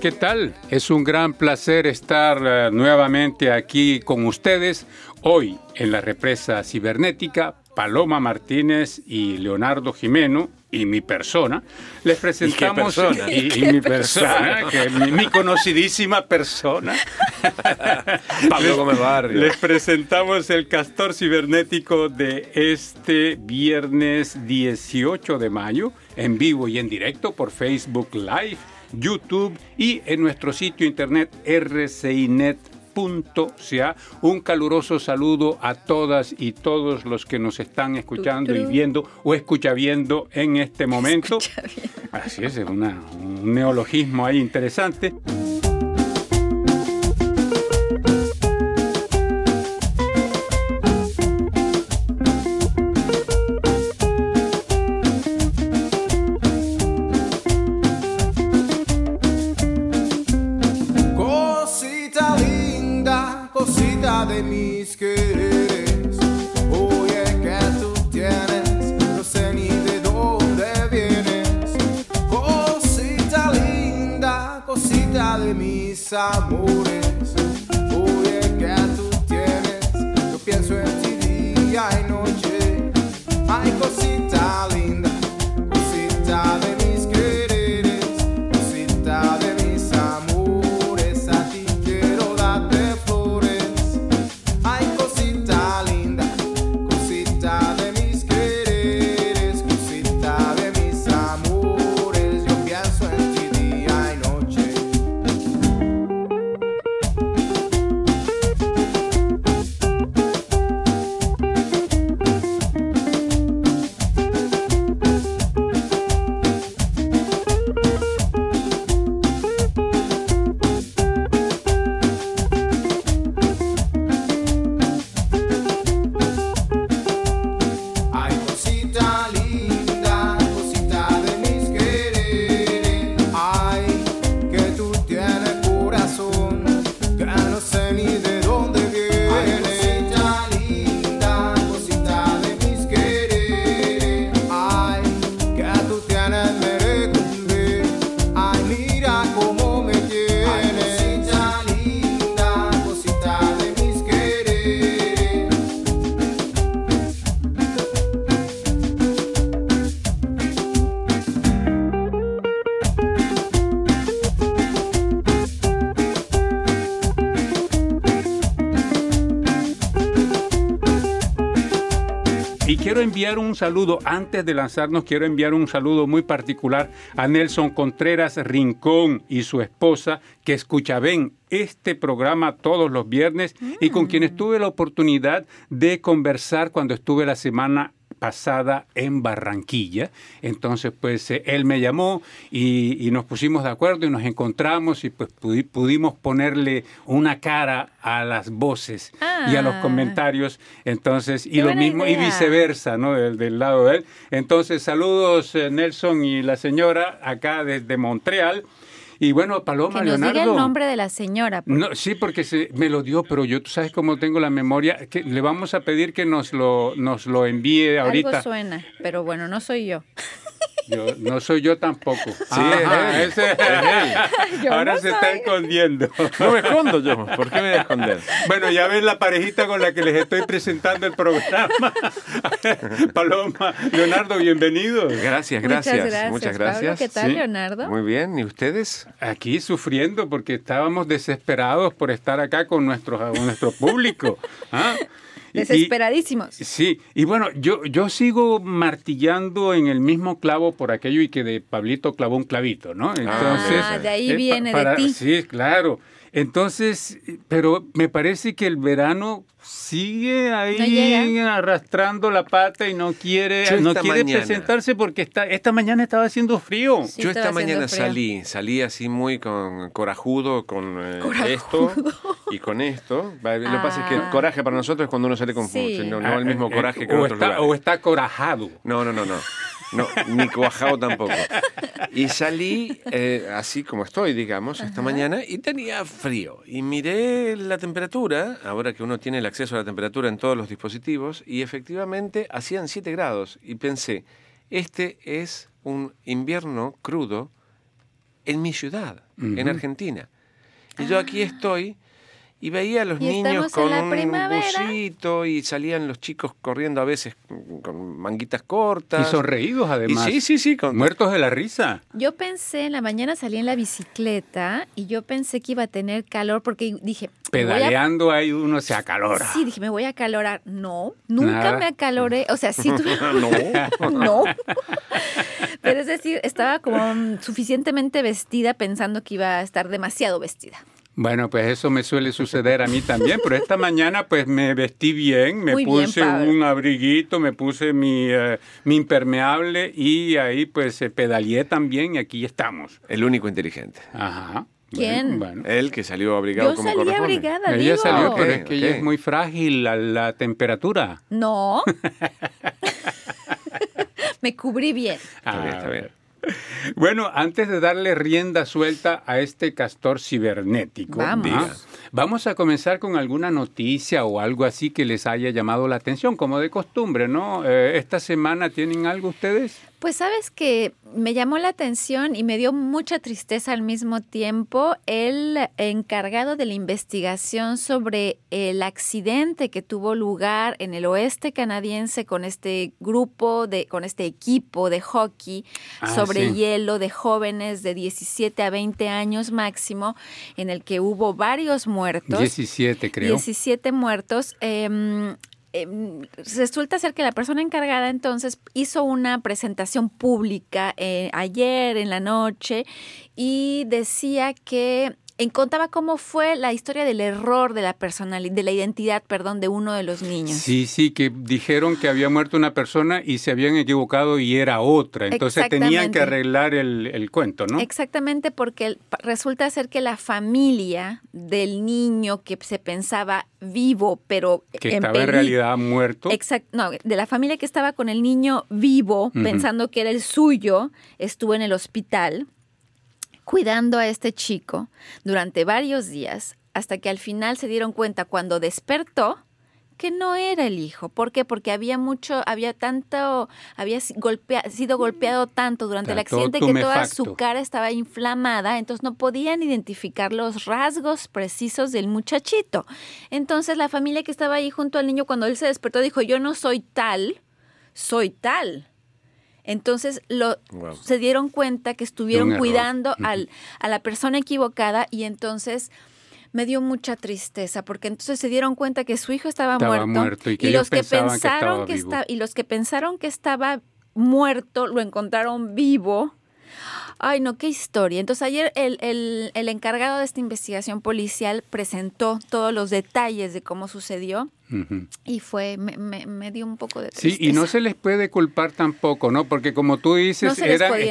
¿qué tal? Es un gran placer estar eh, nuevamente aquí con ustedes. Hoy en la represa cibernética, Paloma Martínez y Leonardo Jimeno y mi persona, les presentamos persona? y, y mi persona, que mi, mi conocidísima persona. Pablo Gómez Barrio. Les presentamos el castor cibernético de este viernes 18 de mayo, en vivo y en directo por Facebook Live, YouTube y en nuestro sitio internet rcinet.ca. Un caluroso saludo a todas y todos los que nos están escuchando y viendo o escucha viendo en este momento. Así es, es una- un neologismo ahí interesante. Mis quiero enviar un saludo, antes de lanzarnos, quiero enviar un saludo muy particular a Nelson Contreras Rincón y su esposa, que escucha, ven, este programa todos los viernes y con quienes tuve la oportunidad de conversar cuando estuve la semana pasada en Barranquilla. Entonces, pues eh, él me llamó y, y nos pusimos de acuerdo y nos encontramos y pues pudi- pudimos ponerle una cara a las voces y a los Ah. comentarios. Entonces, y lo mismo, y viceversa, ¿no? Del, del lado de él. Entonces, saludos eh, Nelson y la señora acá desde Montreal. Y bueno, Paloma, Que nos Leonardo. diga el nombre de la señora. No, sí, porque se, me lo dio, pero yo, tú sabes cómo tengo la memoria, que le vamos a pedir que nos lo, nos lo envíe ahorita. Algo suena, pero bueno, no soy yo. Yo, no soy yo tampoco. Sí, es él. ese- Yo Ahora no se está escondiendo. No me escondo yo. ¿Por qué me voy a esconder? Bueno, ya ven la parejita con la que les estoy presentando el programa. Paloma, Leonardo, bienvenidos. Gracias, Muchas gracias. gracias. Muchas Pablo, gracias. ¿Qué tal, Sí. Leonardo? Muy bien. ¿Y ustedes? Aquí sufriendo porque estábamos desesperados por estar acá con nuestro, con nuestro público. ¿ah? Y- Desesperadísimos. Sí, y bueno, yo, yo sigo martillando en el mismo clavo por aquello y que de Pablito clavó un clavito, ¿no? Entonces, Ah, de ahí eh, viene de ti. Sí, claro. Entonces, pero me parece que el verano sigue ahí No arrastrando la pata y no quiere, Yo no quiere mañana- presentarse porque está, esta mañana estaba haciendo frío. Sí, Yo esta mañana salí, salí así muy con corajudo con eh, esto y con esto. Lo que pasa es que el Ah. coraje para nosotros es cuando uno sale con Sí. no, no el mismo Eh, coraje eh, que en o otros está, lugares. o está corajado. No, no, no, no. No, ni cuajado tampoco. Y salí eh, así como estoy, digamos, esta mañana y tenía frío. Y miré la temperatura, ahora que uno tiene el acceso a la temperatura en todos los dispositivos, y efectivamente hacían 7 grados. Y pensé, este es un invierno crudo en mi ciudad, en. Argentina. Y yo aquí estoy y veía a los Y niños con un primavera. busito y salían los chicos corriendo a veces con manguitas cortas. Y sonreídos además. Y sí, sí, sí. con- Muertos de la risa. Yo pensé, en la mañana salí en la bicicleta y yo pensé que iba a tener calor porque dije, voy a- Pedaleando ahí uno se acalora. Sí, dije, me voy a acalorar. No, nunca Nada. me acaloré. O sea, sí tuve... no. no. Pero es decir, estaba como mm, suficientemente vestida pensando que iba a estar demasiado vestida. Bueno, pues eso me suele suceder a mí también, pero esta mañana pues me vestí bien, me Muy puse un abriguito, me puse mi, eh, mi impermeable y ahí pues eh, pedaleé también y aquí estamos. El único inteligente. Ajá. ¿Quién? Bueno. Él que salió abrigado Yo como salí abrigada, Ella digo. salió, pero es que ella es muy frágil a la temperatura. No. me cubrí bien. Está bien, está bien. Bueno, antes de darle rienda suelta a este castor cibernético, Vamos. Vamos a comenzar con alguna noticia o algo así que les haya llamado la atención, como de costumbre, ¿no? Eh, ¿Esta semana tienen algo ustedes? Pues sabes que me llamó la atención y me dio mucha tristeza al mismo tiempo el encargado de la investigación sobre el accidente que tuvo lugar en el oeste canadiense con este grupo de con este equipo de hockey Ah, sobre sí. hielo de jóvenes de 17 a 20 años máximo en el que hubo varios muertos. 17, creo. 17 muertos. em, em, resulta ser que la persona encargada entonces hizo una presentación pública eh, ayer en la noche y decía que contaba cómo fue la historia del error de la personalidad, de la identidad, perdón, de uno de los niños. Sí, sí, que dijeron que había muerto una persona y se habían equivocado y era otra. Entonces tenían que arreglar el, el cuento, ¿no? Exactamente, porque resulta ser que la familia del niño que se pensaba vivo, pero Que en estaba en realidad muerto. Exacto, no, de la familia que estaba con el niño vivo, pensando que era el suyo, estuvo en el hospital cuidando a este chico durante varios días, hasta que al final se dieron cuenta cuando despertó que no era el hijo. ¿Por qué? Porque había mucho, había tanto, había golpea- sido golpeado tanto durante el accidente que toda su cara estaba inflamada, entonces no podían identificar los rasgos precisos del muchachito. Entonces la familia que estaba ahí junto al niño, cuando él se despertó, dijo, yo no soy tal, soy tal. Entonces lo, Wow. se dieron cuenta que estuvieron cuidando al, a la persona equivocada y entonces me dio mucha tristeza porque entonces se dieron cuenta que su hijo estaba, Estaba muerto, muerto y que y ellos los que pensaron estaba que vivo. esta- y los que pensaron que estaba muerto lo encontraron vivo. Ay, no, qué historia. Entonces ayer el, el- el encargado de esta investigación policial presentó todos los detalles de cómo sucedió y fue, me, me- me dio un poco de Sí, tristeza. y no se les puede culpar tampoco, ¿no? Porque como tú No dices, puede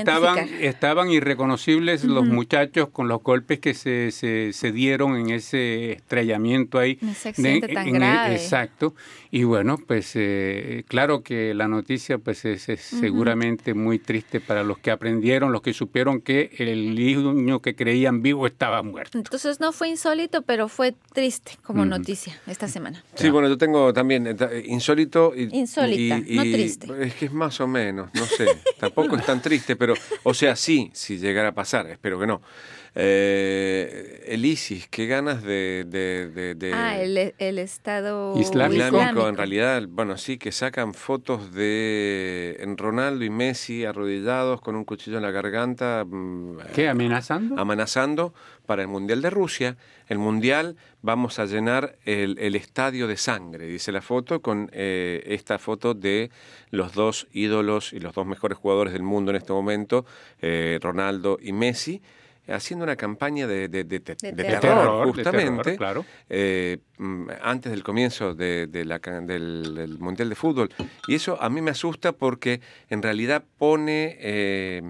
estaban, irreconocibles los muchachos con los golpes que se, se, se dieron en ese estrellamiento ahí. En ese accidente tan en el- grave. exacto. Y bueno, pues eh, claro que la noticia pues es, es seguramente muy triste para los que aprendieron, los que supieron que el niño que creían vivo estaba muerto. Entonces no fue insólito, pero fue triste como Ujú. noticia esta semana. Sí, bueno, yo tengo también eh, ta- insólito. Y, Insólita, y- no y- triste. Es que es más o menos, no sé. Tampoco es tan triste, pero, o sea, sí, si llegara a pasar, espero que no. Eh, el ISIS, qué ganas de. de, de- de- ah, el, el Estado Islámico. Islámico, en realidad, bueno, sí, que sacan fotos de en Ronaldo y Messi arrodillados con un cuchillo en la garganta, mm, ¿Qué? ¿Amenazando? amenazando para el Mundial de Rusia. El Mundial vamos a llenar el, el estadio de sangre, dice la foto, con eh, esta foto de los dos ídolos y los dos mejores jugadores del mundo en este momento, eh, Ronaldo y Messi, haciendo una campaña de, de- de- de- De de terror. terror, Terror, de justamente, terror, claro. eh, mm, antes del comienzo de, de la del, del Mundial de Fútbol. Y eso a mí me asusta porque en realidad pone... eh,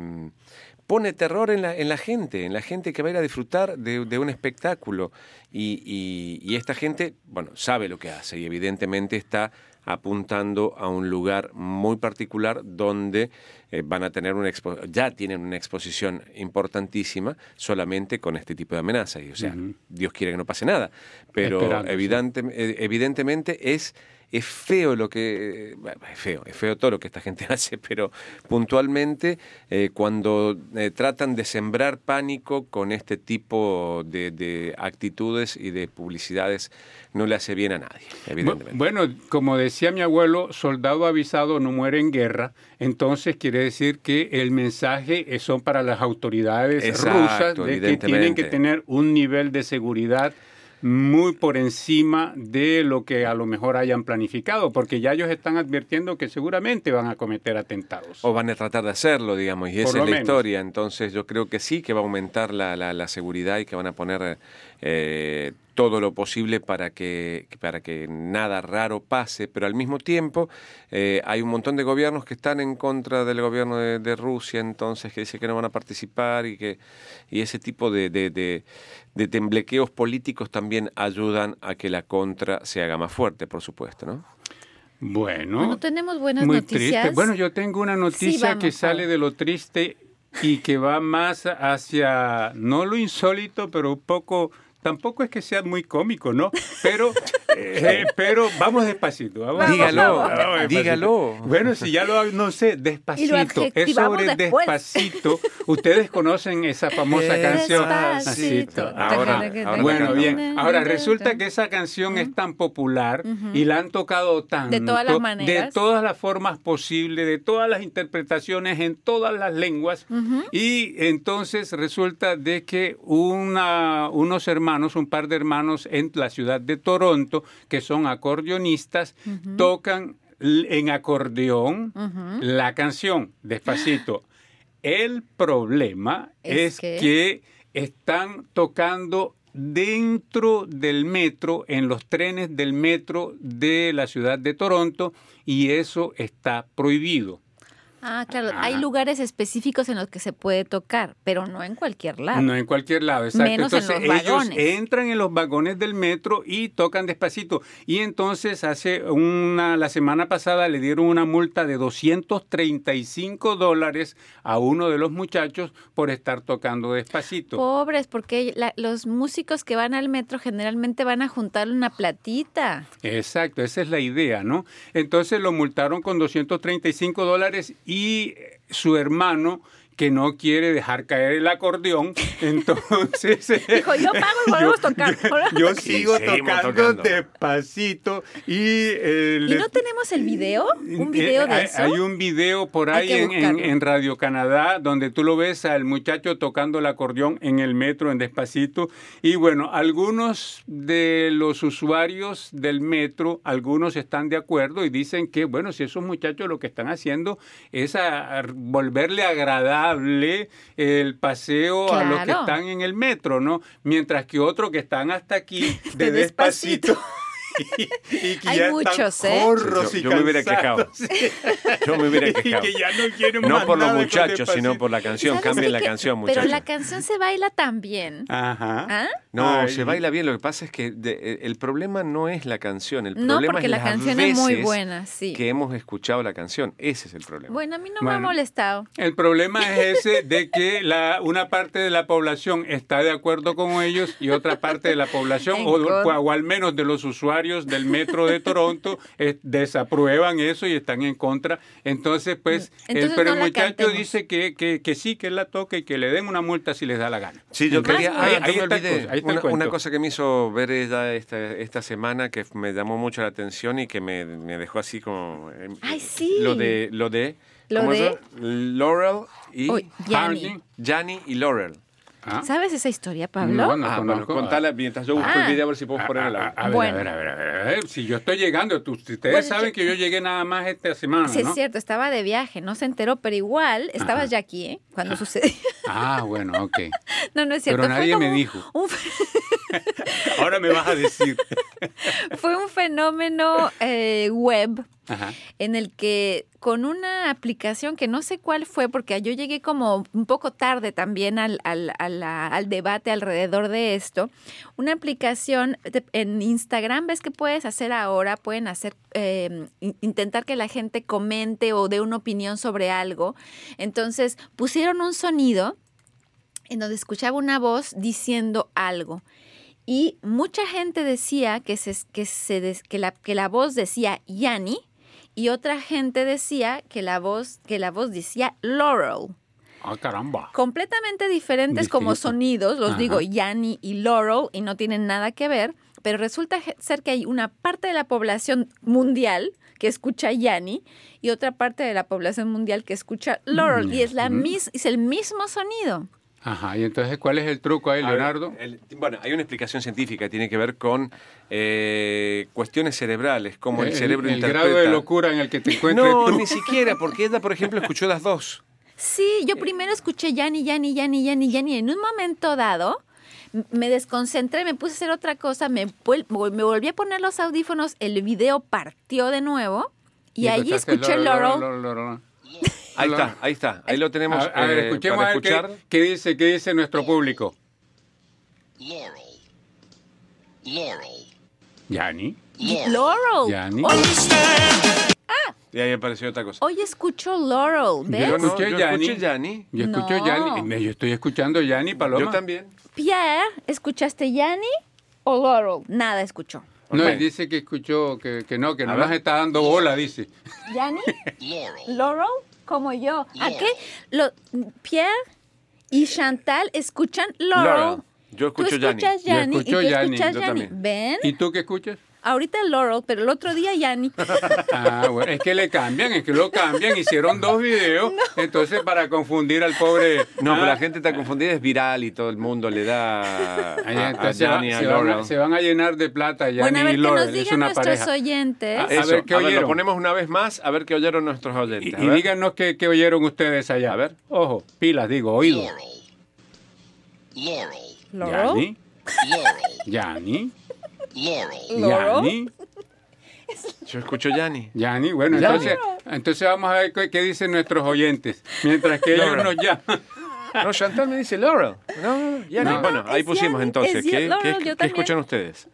pone terror en la, en la gente, en la gente que va a ir a disfrutar de, de un espectáculo. Y, y- y esta gente, bueno, sabe lo que hace y evidentemente está apuntando a un lugar muy particular donde eh, van a tener una expo- ya tienen una exposición importantísima solamente con este tipo de amenazas. Y, o sea. Dios quiere que no pase nada. Pero evidente- evidentemente es es feo lo que... es feo, es feo todo lo que esta gente hace, pero puntualmente eh, cuando eh, tratan de sembrar pánico con este tipo de, de actitudes y de publicidades, no le hace bien a nadie, evidentemente. Bueno, como decía mi abuelo, soldado avisado no muere en guerra, entonces quiere decir que el mensaje es- son para las autoridades Exacto, rusas de que tienen que tener un nivel de seguridad muy por encima de lo que a lo mejor hayan planificado, porque ya ellos están advirtiendo que seguramente van a cometer atentados. O van a tratar de hacerlo, digamos, y Por esa es la menos. historia. Entonces yo creo que sí que va a aumentar la, la- la seguridad y que van a poner eh, todo lo posible para que, para que nada raro pase, pero al mismo tiempo eh, hay un montón de gobiernos que están en contra del gobierno de, de Rusia, entonces que dice que no van a participar y que y ese tipo de, de, de- de temblequeos políticos también ayudan a que la contra se haga más fuerte, por supuesto, ¿no? Bueno, Bueno, tenemos buenas muy noticias. triste. Bueno, yo tengo una noticia vamos, que sale de lo triste y que va más hacia, no lo insólito, pero un poco, tampoco es que sea muy cómico, ¿no? Pero, eh, pero vamos despacito. Vamos Dígalo, vamos despacito. dígalo. Bueno, si ya lo, no sé, despacito. Es sobre después. despacito. Ustedes conocen esa famosa canción. Despacito. Ahora- ahora bueno, bien. Ahora resulta que esa canción es tan popular y la han tocado tanto. De todas las maneras. De todas las formas posibles, de todas las interpretaciones en todas las lenguas. Y entonces resulta de que una, unos hermanos, un par de hermanos en la ciudad de Toronto, que son acordeonistas, tocan en acordeón la canción, despacito. El problema Es es, que- que están tocando dentro del metro, en los trenes del metro de la ciudad de Toronto, y eso está prohibido. Ah, claro. Hay lugares específicos en los que se puede tocar, pero no en cualquier lado. No en cualquier lado, exacto. Menos en entonces los ellos vagones. entran en los vagones del metro y tocan despacito. Y entonces hace una, la semana pasada le dieron una multa de 235 dólares a uno de los muchachos por estar tocando despacito. Pobres, porque la- los músicos que van al metro generalmente van a juntarle una platita. Exacto, esa es la idea, ¿no? Entonces lo multaron con 235 dólares y eh, su hermano que no quiere dejar caer el acordeón, entonces... eh, Dijo, yo pago y volvemos a tocar. Yo, yo sigo tocando, tocando. despacito y... eh, ¿Y no tenemos el video? ¿Un eh, video de hay, eso? hay un video por ahí en Radio Canadá donde tú lo ves al muchacho tocando el acordeón en el metro en despacito. Y bueno, algunos de los usuarios del metro, algunos están de acuerdo y dicen que, bueno, si esos muchachos lo que están haciendo es a- a volverle agradable el paseo a los que están en el metro, ¿no? Mientras que otros que están hasta aquí de, De despacito. despacito. y, y que Hay ya muchos, ¿eh? Yo- y yo me hubiera cansados. Yo me hubiera y quejado. que ya no quieren No más por los muchachos, sino por la canción. ¿Sabes Cambien la Que- canción, Pero muchachos. la canción se baila tan bien. Ajá. ¿Ah? No, Ay. se baila bien. Lo que pasa es que de- eh, el problema no es la canción. El No, problema porque es la las canción es muy buena, sí. que hemos escuchado la canción. Ese es el problema. Bueno, a mí no me ha molestado. El problema es ese de que la, una parte de la población está de acuerdo con ellos y otra parte de la población, o, al menos de los usuarios del metro de Toronto, desaprueban eso y están en contra. Entonces, pues, el, pero no el muchacho cantemos. dice que, que, que sí, que él la toque y que le den una multa si les da la gana. Sí, yo Entonces, quería. ahí- ah, ahí está el una, una cosa que me hizo ver ella esta, esta semana que me llamó mucho la atención y que me, me dejó así como. eh, Ay, sí. Lo de. Lo de. ¿Lo ¿cómo de? es? Laurel y. Uy, Yanni. Yanni y Laurel. ¿Ah? ¿Sabes esa historia, Pablo? No, no. ah, bueno, contala mientras yo busco Ah. el video a ver si puedo poner el A- a- Bueno. a ver, a ver, a ver, a ver, Si yo estoy llegando, tú- ustedes Bueno, saben yo- que yo llegué nada más esta semana, Sí, ¿no? es cierto, estaba de viaje, no se enteró, pero igual estabas Ajá. ya aquí, ¿eh? Cuando sucedió. Ah, bueno, ok. No, no es cierto. Pero nadie me dijo. un- Ahora me vas a decir. fue un fenómeno eh, web Ajá. en el que con una aplicación que no sé cuál fue, porque yo llegué como un poco tarde también al, debate alrededor de esto, una aplicación de- en Instagram, ves que puedes hacer ahora, pueden hacer, eh, in- intentar que la gente comente o dé una opinión sobre algo. Entonces pusieron un sonido en donde escuchaba una voz diciendo algo. Y mucha gente decía que, se, que, se, que, la, que la voz decía Yanni y otra gente decía que la voz, que la voz decía Laurel. Ah, caramba. Completamente diferentes como sonidos, los Ajá. digo Yanni y Laurel y no tienen nada que ver, pero resulta ser que hay una parte de la población mundial que escucha Yanni y otra parte de la población mundial que escucha Laurel y es, la mis- es el mismo sonido. Ajá, y entonces, ¿cuál es el truco ahí, ver, Leonardo? el- bueno, hay una explicación científica, tiene que ver con eh, cuestiones cerebrales, como el, cerebro el interpreta. grado de locura en el que te encuentres No, tú. ni siquiera, porque ella, por ejemplo, escuchó las dos. Sí, yo primero escuché Yanni, Yanni, Yanni, Yanni, Yanni. En un momento dado me desconcentré, me puse a hacer otra cosa, me, volví a poner los audífonos, el video partió de nuevo y, allí escuchaste escuché Laurel, Laurel. Laurel, Laurel. Ahí está, ahí está. Ahí lo tenemos A, a ver, eh, escuchemos para a ver qué, escuchar. qué dice, qué dice nuestro público. Laurel. Laurel. Yani. Laurel. Yani. Hoy, Y ahí apareció otra cosa. hoy escucho Laurel, ¿ves? Yo no, escuché yo Yanni. escuché Yanni. Yo escucho No. Yani. Yo estoy escuchando Yani, Paloma. Yo también. Pierre, ¿escuchaste Yanni o Laurel? Nada escuchó. No, él dice que escuchó, que, que no, que no nos está dando bola, dice. ¿Yanni? Laurel. Laurel, como yo. ¿A qué? Lo, Pierre y Chantal escuchan Laurel. Laurel. Yo escucho Yanni. escuchas Yo escucho Yanni. ¿Ven? ¿Y tú qué escuchas? Ahorita Laurel, pero el otro día Yanni. Ah, bueno, es que le cambian, es que lo cambian, hicieron dos videos, entonces para confundir al pobre... No, pero Ah, la gente está confundida, es viral y todo el mundo le da ahí a, a entonces se, Yanni, a se van, a- Laurel. se van a llenar de plata, Yani bueno, a ver y Laurel, nos es digan una nuestros pareja. oyentes. Ah, A Eso, ver, ¿qué a ver, lo oyeron? ponemos una vez más, a ver qué oyeron nuestros oyentes. a y díganos qué, qué oyeron ustedes allá. A ver. Ojo, pilas, digo, oído. Laurel. Laurel. Laurel. Yani, Laurel. Laurel. Laurel. Yo escucho Yanni. Yani. Bueno, entonces, entonces vamos a ver qué, qué dicen nuestros oyentes, mientras que ellos nos llaman. No, Chantal me dice Laurel. No, Yanni. No, bueno, ahí pusimos Yanni, entonces. es ¿Qué, Laurel, qué- yo qué también. escuchan ustedes?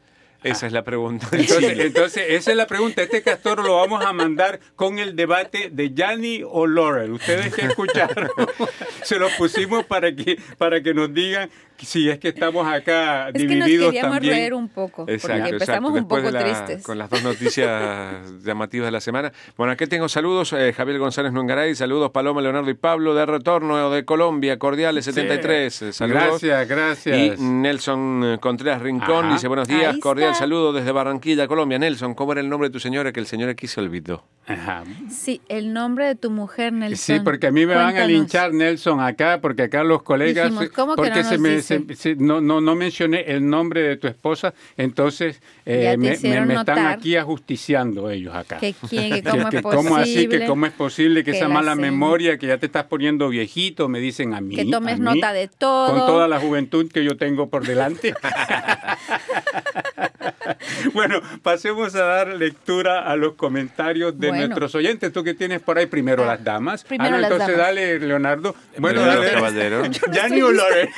Esa es la pregunta. entonces, esa es la pregunta. Este castor lo vamos a mandar con el debate de Yanni o Laurel. Ustedes que escucharon, se los pusimos para que, para que nos digan si es que estamos acá Es que nos divididos queríamos también. reír un poco. Exacto, porque empezamos exacto. un poco de la- tristes. Con las dos noticias llamativas de la semana. Bueno, aquí tengo saludos. eh, Javier González Nuengaray, saludos Paloma, Leonardo y Pablo de retorno de Colombia, cordiales 73. eh, Saludos. Gracias, gracias. Y Nelson eh, Contreras Rincón Ajá. dice buenos días, cordial saludo desde Barranquilla, Colombia. Nelson, ¿cómo era el nombre de tu señora? Que el señor aquí se olvidó. Ajá. Sí, el nombre de tu mujer, Nelson. Sí, porque a mí me van a linchar, Nelson, acá, porque acá los colegas... Dijimos, ¿cómo que porque no se me, se- se- no, no, no mencioné el nombre de tu esposa, entonces eh, me, me- hicieron me están aquí ajusticiando ellos acá. Que quién, que Que- cómo que es cómo así, que posible. cómo es posible que, que esa la mala memoria, que ya te estás poniendo viejito, me dicen a mí. Que tomes mí, nota de todo. Con toda la juventud que yo tengo por delante. bueno, pasemos a dar lectura a los comentarios de Bueno. nuestros oyentes. Tú que tienes por ahí primero Ah, las damas. primero Ah, no, las entonces damas. dale, Leonardo. Bueno, Leonardo dale. Caballero. Gianni o Lore.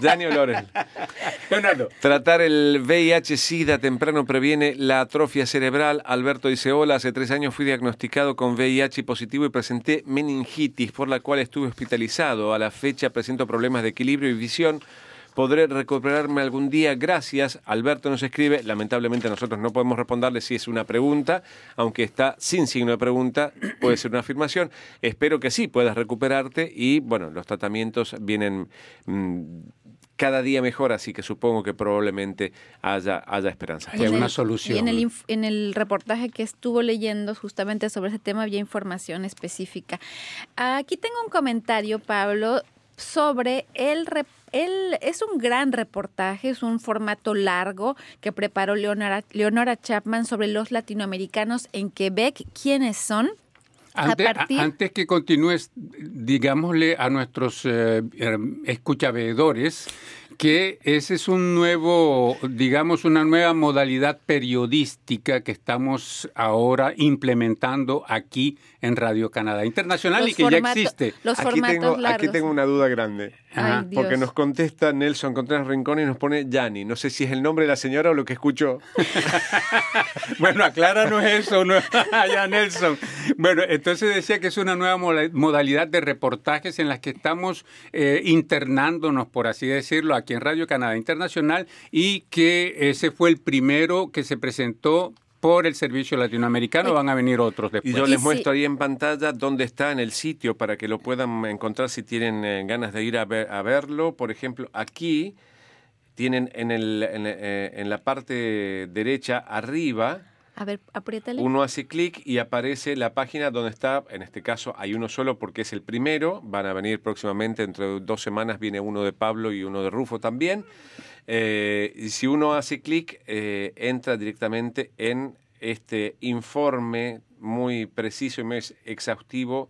Daniel Lorel. Leonardo. Tratar el VIH-Sida temprano previene la atrofia cerebral. Alberto dice, hola, hace tres años fui diagnosticado con VIH positivo y presenté meningitis, por la cual estuve hospitalizado. A la fecha presento problemas de equilibrio y visión. Podré recuperarme algún día, gracias. Alberto nos escribe, lamentablemente nosotros no podemos responderle si es una pregunta, aunque está sin signo de pregunta, puede ser una afirmación. Espero que sí puedas recuperarte y bueno, los tratamientos vienen mm, cada día mejor, así que supongo que probablemente haya, haya esperanza. En una solución. Y en el, inf- en el reportaje que estuvo leyendo justamente sobre ese tema había información específica. Aquí tengo un comentario, Pablo, sobre el... el- es un gran reportaje, es un formato largo que preparó Leonora, Leonora Chapman sobre los latinoamericanos en Quebec. ¿Quiénes son? Antes, partir- antes que continúes, digámosle a nuestros eh, eh, escuchavedores que ese es un nuevo, digamos, una nueva modalidad periodística que estamos ahora implementando aquí en Radio Canadá Internacional y que ya existe. Los Aquí formatos tengo, aquí tengo una duda grande. Ay. Porque nos contesta Nelson Contreras Rincón y nos pone Yanni. No sé si es el nombre de la señora o lo que escucho. Bueno, acláranos eso, ¿no? ya Nelson. Bueno, entonces decía que es una nueva modalidad de reportajes en las que estamos eh, internándonos, por así decirlo, aquí en Radio Canadá Internacional y que ese fue el primero que se presentó por el servicio latinoamericano. Van a venir otros después. Y yo Y les muestro ahí en pantalla dónde está en el sitio para que lo puedan encontrar si tienen eh, ganas de ir a, ver- a verlo. Por ejemplo, aquí tienen en, el, en, eh, en la parte derecha arriba, A ver, apriétale. uno hace clic y aparece la página donde está, en este caso hay uno solo porque es el primero, van a venir próximamente, dentro de dos semanas viene uno de Pablo y uno de Rufo también. Eh, y si uno hace clic, eh, entra directamente en este informe muy preciso y muy exhaustivo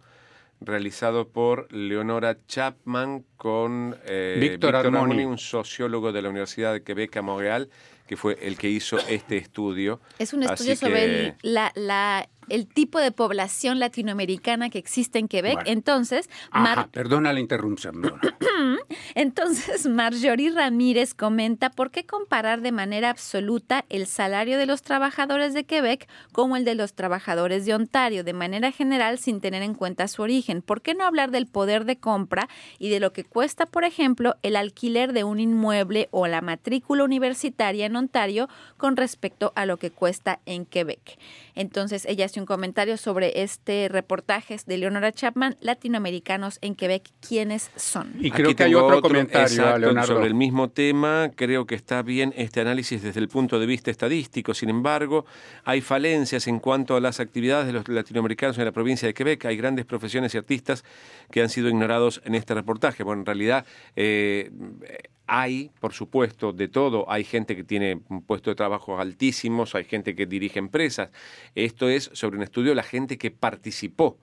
realizado por Leonora Chapman con eh, Víctor Armoni. un sociólogo de la Universidad de Quebec a Montreal, que fue el que hizo este estudio. Es un Así estudio sobre que- el, la, la- el tipo de población latinoamericana que existe en Quebec. Bueno. Entonces, Ajá, perdona la interrupción. Entonces, Marjorie Ramírez comenta por qué comparar de manera absoluta el salario de los trabajadores de Quebec como el de los trabajadores de Ontario, de manera general sin tener en cuenta su origen. ¿Por qué no hablar del poder de compra y de lo que cuesta, por ejemplo, el alquiler de un inmueble o la matrícula universitaria en Ontario con respecto a lo que cuesta en Quebec? Entonces, ella hace un comentario sobre este reportaje de Leonora Chapman, Latinoamericanos en Quebec, ¿quiénes son? Y Aquí creo que hay otro, comentario, exacto, Leonardo. sobre el mismo tema. Creo que está bien este análisis desde el punto de vista estadístico. Sin embargo, hay falencias en cuanto a las actividades de los latinoamericanos en la provincia de Quebec. Hay grandes profesiones y artistas que han sido ignorados en este reportaje. Bueno, en realidad eh, hay, por supuesto, de todo. Hay gente que tiene un puesto de trabajo altísimos, hay gente que dirige empresas. Esto es sobre un estudio de la gente que participó.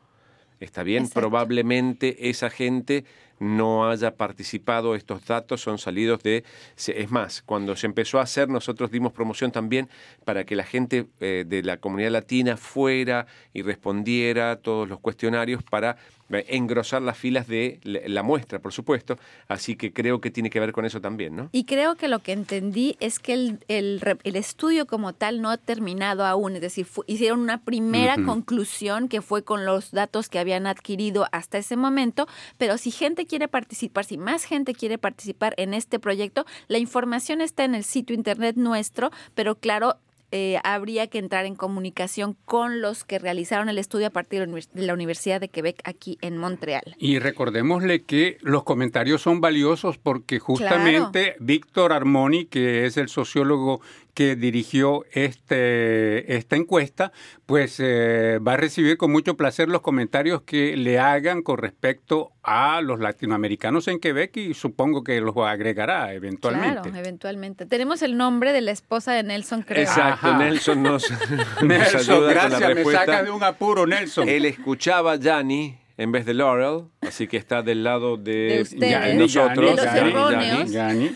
Está bien, Exacto. probablemente esa gente no haya participado, estos datos son salidos de... Es más, cuando se empezó a hacer, nosotros dimos promoción también para que la gente eh, de la comunidad latina fuera y respondiera a todos los cuestionarios para eh, engrosar las filas de la muestra, por supuesto. Así que creo que tiene que ver con eso también, ¿no? Y creo que lo que entendí es que el, el estudio como tal no ha terminado aún, es decir, hicieron una primera conclusión que fue con los datos que habían adquirido hasta ese momento, pero si gente quiere participar, si más gente quiere participar en este proyecto, la información está en el sitio internet nuestro, pero claro, eh, habría que entrar en comunicación con los que realizaron el estudio a partir de la Universidad de Quebec aquí en Montreal. Y recordémosle que los comentarios son valiosos porque justamente Víctor Armoni, que es el sociólogo que dirigió este, esta encuesta, pues eh, va a recibir con mucho placer los comentarios que le hagan con respecto a los latinoamericanos en Quebec y supongo que los agregará eventualmente. Claro, eventualmente. Tenemos el nombre de la esposa de Nelson, creo. Exacto, Ajá. Nelson nos, nos Nelson, ayuda con la gracias, me respuesta. saca de un apuro, Nelson. Él escuchaba a Yanni en vez de Laurel, así que está del lado de, De nosotros. De los Yanni, erróneos. Yanni.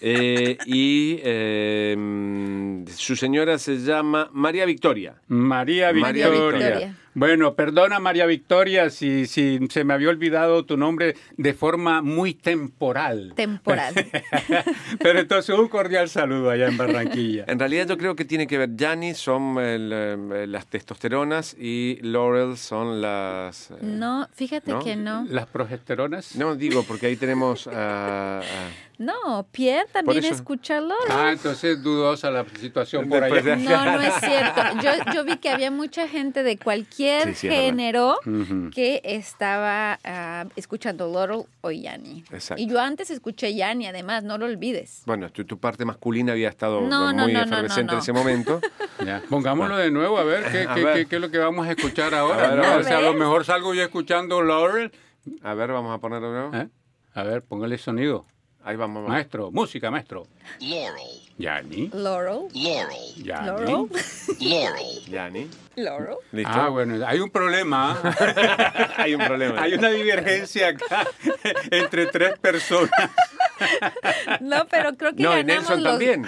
Eh, y eh, su señora se llama María Victoria. María María Victoria. Bueno, perdona María Victoria si, si se me había olvidado tu nombre de forma muy temporal. Temporal. Pero entonces un cordial saludo allá en Barranquilla. En realidad yo creo que tiene que ver, Yanni son el, eh, las testosteronas y Laurel son las... eh, No, fíjate ¿No? que no. ¿Las progesteronas? No, digo, porque ahí tenemos a... a- No, Pierre también escucha Loro. Ah, entonces dudosa la situación por Después allá. de- No, no es cierto. Yo, yo vi que había mucha gente de cualquier Sí, sí, verdad. género que estaba ah, escuchando Laurel o Yanni. Exacto. Y yo antes escuché Yanni, además, no lo olvides. Bueno, tu, tu parte masculina había estado No, muy no, no, efervescente no, en no. ese momento. Ya, Pongámoslo de nuevo a ver qué, A qué- ver. qué- qué es lo que vamos a escuchar ahora. A ver, a O sea, a lo mejor salgo yo escuchando Laurel. A ver, vamos a ponerlo de nuevo. ¿Eh? A ver, póngale sonido. Ahí vamos. vamos. Maestro, música, maestro. Laurel. Yanni. Laurel. Laurel. Yanni. Laurel. Laurel. Yanni. Laurel. ¿Listo? Ah, bueno, hay un problema. ¿ah? Hay un problema. Hay una divergencia acá entre tres personas. No, pero creo que No, ganamos Nelson los- también.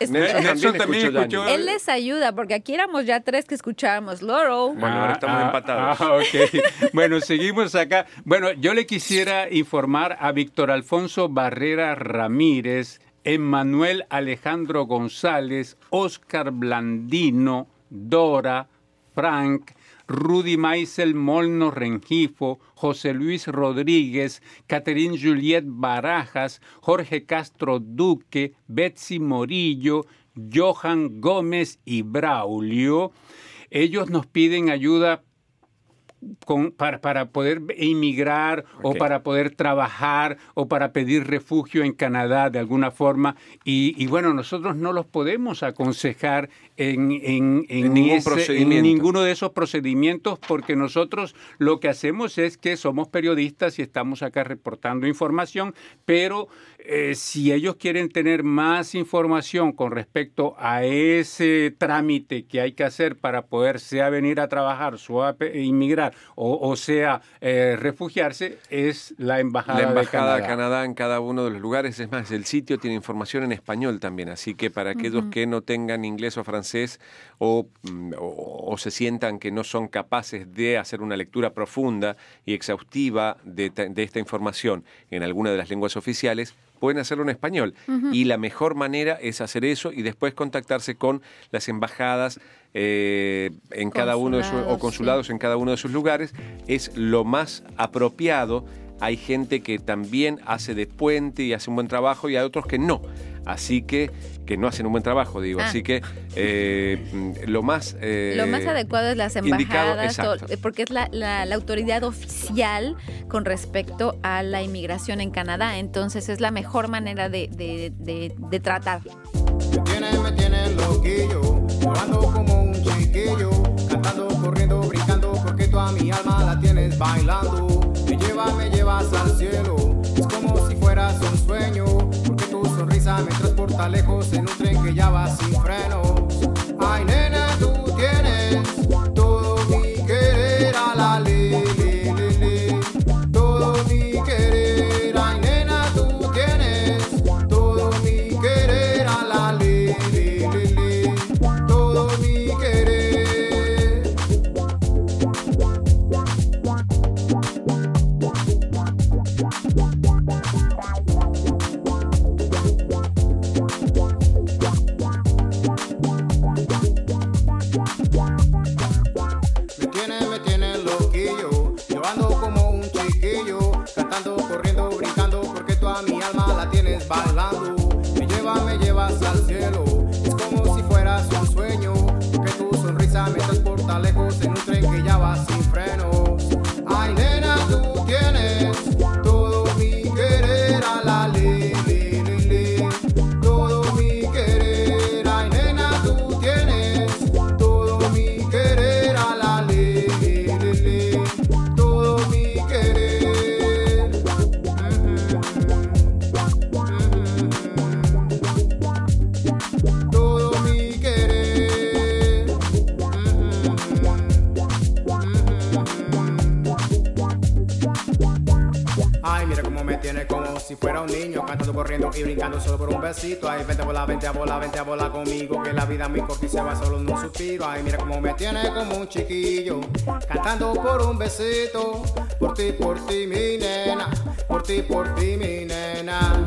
Nelson, Nelson también escuchó escuchó-. Él les ayuda, porque aquí éramos ya tres que escuchábamos Laurel. Bueno, ahora estamos empatados. Ah, ok. Bueno, seguimos acá. Bueno, yo le quisiera informar a Víctor Alfonso Barrera Ramírez, Emmanuel Alejandro González, Oscar Blandino, Dora, Frank, Rudy Maisel Molno Rengifo, José Luis Rodríguez, Catherine Juliet Barajas, Jorge Castro Duque, Betsy Morillo, Johan Gómez y Braulio. Ellos nos piden ayuda con- para, para poder emigrar o para poder trabajar o para pedir refugio en Canadá de alguna forma. Y, y bueno, nosotros no los podemos aconsejar en, en- en En ningún ese- ninguno de esos procedimientos porque nosotros lo que hacemos es que somos periodistas y estamos acá reportando información, pero eh, si ellos quieren tener más información con respecto a ese trámite que hay que hacer para poder sea venir a trabajar, sea inmigrar o, o sea eh, refugiarse, es la embajada, La embajada de de Canadá. Canadá en cada uno de los lugares. Es más, el sitio tiene información en español también. Así que para aquellos que no tengan inglés o francés o, mm, o- o se sientan que no son capaces de hacer una lectura profunda y exhaustiva de, de esta información en alguna de las lenguas oficiales, pueden hacerlo en español. Y la mejor manera es hacer eso y después contactarse con las embajadas eh, en cada uno de sus, o Consulados, consulados en cada uno de sus lugares. Es lo más apropiado. Hay gente que también hace de puente y hace un buen trabajo y hay otros que no. Así que, que no hacen un buen trabajo, digo. Ah. Así que eh, lo más... eh, Lo más adecuado es las indicado, embajadas, o- exacto. porque es la, la- la autoridad oficial con respecto a la inmigración en Canadá. Entonces es la mejor manera de, de- de- de tratar. Me tiene, me tiene loquillo, yo ando como un chiquillo, cantando, corriendo, brincando, porque tú a mi alma la tienes bailando. Me llevas, al cielo, es como si fueras un sueño, porque tu sonrisa me transporta lejos en un tren que ya va sin frenos. Bailando. Si fuera un niño Cantando, corriendo y brincando solo por un besito. Ay, vente a bola, vente a bola, vente a bola conmigo Que la vida muy corta y se va solo en un suspiro. Ay, mira cómo me tiene como un chiquillo Cantando por un besito. Por ti, por ti, mi nena Por ti, por ti, mi nena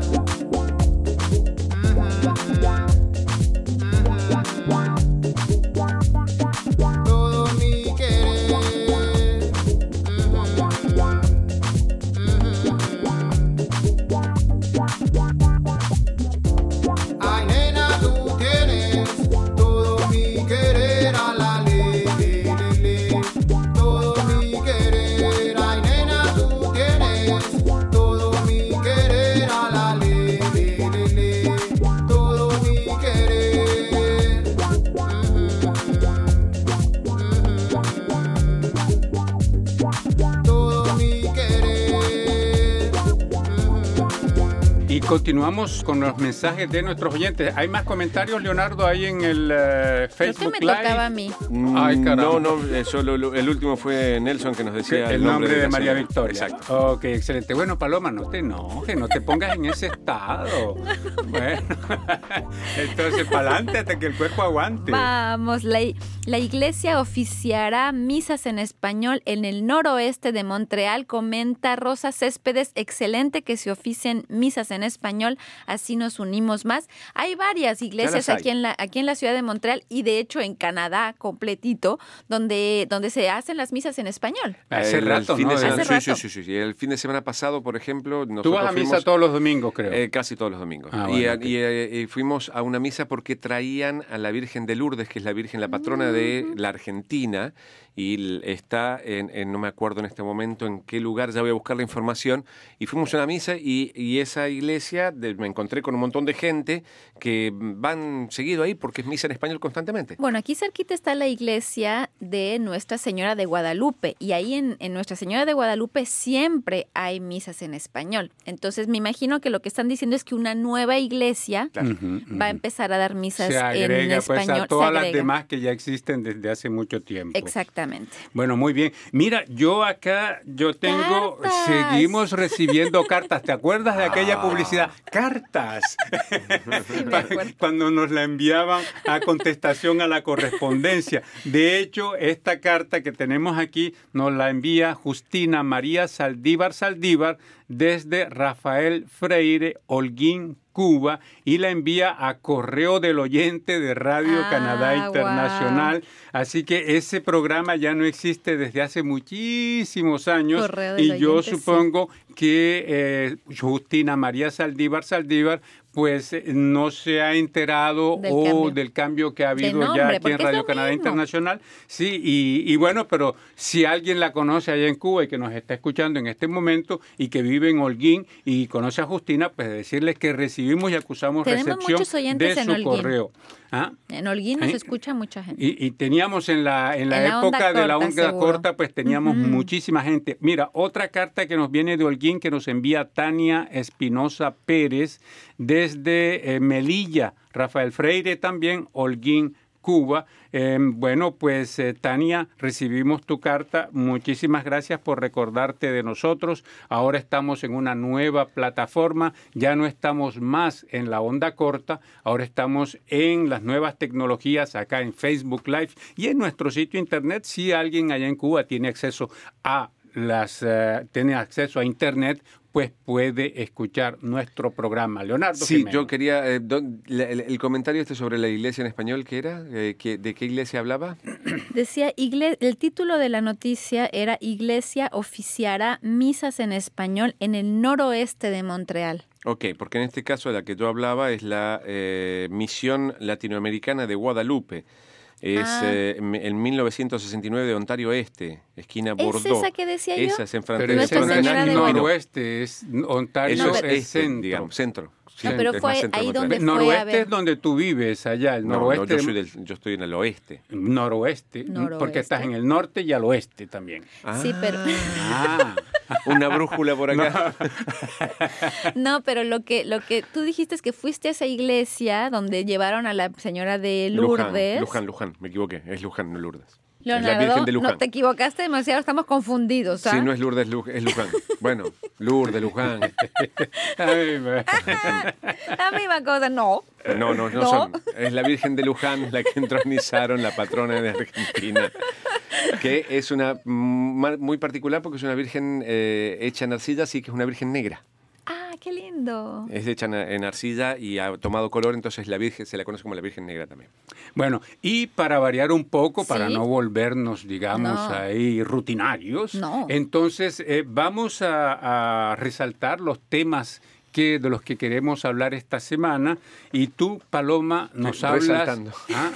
continuamos con los mensajes de nuestros oyentes. ¿Hay más comentarios, Leonardo, ahí en el eh, Creo Facebook que me Live? tocaba a mí. Ay, Mm, caramba. No, no, eh, solo lo- el último fue Nelson que nos decía el nombre de, la María señora. Victoria. Exacto. Ok, excelente. Bueno, Paloma, no te enojes, no te pongas en ese estado. Bueno, entonces, para adelante hasta que el cuerpo aguante. Vamos, la, la iglesia oficiará misas en español en el noroeste de Montreal, comenta Rosa Céspedes. Excelente que se oficien misas en en español, así nos unimos más. Hay varias iglesias hay. aquí en la aquí en la ciudad de Montreal y de hecho en Canadá completito donde donde se hacen las misas en español. Hace El- fin ¿no? de semana- Hace sí, rato. sí, sí, sí. El fin de semana pasado, por ejemplo, nosotros Tú vas a misa fuimos- todos los domingos, creo. Eh, casi todos los domingos. Ah, y, bueno, y, eh, y fuimos a una misa porque traían a la Virgen de Lourdes, que es la Virgen, la patrona de Mm. la Argentina, y está en, no me acuerdo en este momento en qué lugar, ya voy a buscar la información, y fuimos a una misa y, esa iglesia, me encontré con un montón de gente que van seguido ahí porque es misa en español constantemente. Bueno, aquí cerquita está la iglesia de Nuestra Señora de Guadalupe y ahí en, en Nuestra Señora de Guadalupe siempre hay misas en español. Entonces me imagino que lo que están diciendo es que una nueva iglesia va a empezar a dar misas se en agrega pues español. a todas se las demás que ya existen desde hace mucho tiempo. Exactamente. Bueno, muy bien. Mira, yo acá, yo tengo, Cartas. seguimos recibiendo cartas. ¿Te acuerdas de aquella publicidad? Cartas. Cuando nos la enviaban a contestación a la correspondencia. De hecho, esta carta que tenemos aquí nos la envía Justina María Saldívar Saldívar desde Rafael Freire, Holguín, Cuba, y la envía a correo del oyente de Radio Ah, Canadá. Internacional. Así que ese programa ya no existe desde hace muchísimos años y yo sí. supongo que eh, Justina María Saldívar Saldívar pues eh, no se ha enterado Del o cambio. del cambio que ha habido nombre, ya aquí en Radio Canadá mismo. Internacional. Sí, y, y bueno, pero si alguien la conoce allá en Cuba y que nos está escuchando en este momento y que vive en Holguín y conoce a Justina, pues decirles que recibimos y acusamos Tenemos recepción de en su correo. ¿Ah? En Holguín nos escucha mucha gente. Y, y teníamos en la, en la En la onda época de la onda seguro. corta, pues teníamos muchísima gente. Mira, otra carta que nos viene de Holguín que nos envía Tania Espinosa Pérez desde eh, Melilla, Rafael Freire también, Holguín. Cuba. Eh, bueno, pues eh, Tania, recibimos tu carta. Muchísimas gracias por recordarte de nosotros. Ahora estamos en una nueva plataforma. Ya no estamos más en la onda corta. Ahora estamos en las nuevas tecnologías acá en Facebook Live y en nuestro sitio internet. Si alguien allá en Cuba tiene acceso a las eh, tiene acceso a internet, pues puede escuchar nuestro programa. Leonardo. Sí, Jimeno. yo quería. eh, don- la- el, el comentario este sobre la iglesia en español, ¿qué era? Eh, ¿qué- ¿De qué iglesia hablaba? Decía, igle- el título de la noticia era Iglesia oficiará misas en español en el noroeste de Montreal. Ok, porque en este caso de la que yo hablaba es la eh, Misión Latinoamericana de Guadalupe. Es Ah. eh, en en 1969 de Ontario Este, esquina ¿Es Bordeaux. esa que decía yo? Esa es en Pero no Señora es de Guadalupe. noroeste, es Ontario No, es pero- es este, centro. digamos, centro. Sí, No, pero es fue ahí de donde fue a Noroeste ver. es donde tú vives, allá, el No, no, noroeste. yo, soy del- yo estoy en el oeste. Noroeste, porque estás en el norte y al oeste también. Sí, pero Ah, Una brújula por acá. no, pero lo que lo que tú dijiste es que fuiste a esa iglesia donde llevaron a la señora de Lourdes. Luján, Luján, Luján, me equivoqué. Es Luján, no Lourdes. Es la Leonardo, Virgen de Luján. no te equivocaste demasiado, estamos confundidos, ¿ah? Sí, no es Lourdes, es Luján. Bueno, Lourdes, Luján. La misma cosa, no. No, no, no, ¿No? son. Es la Virgen de Luján la que entronizaron, la patrona de Argentina. Que es una mm, muy particular porque es una virgen eh, hecha en arcilla, sí que es una virgen negra. Qué lindo. Es hecha en, arcilla y ha tomado color, entonces la virgen se la conoce como la Virgen Negra también. Bueno, y para variar un poco, para no volvernos, digamos, No. ahí rutinarios, No. entonces eh, vamos a, a resaltar los temas que, de los que queremos hablar esta semana y tú, Paloma, nos hablas... Ah,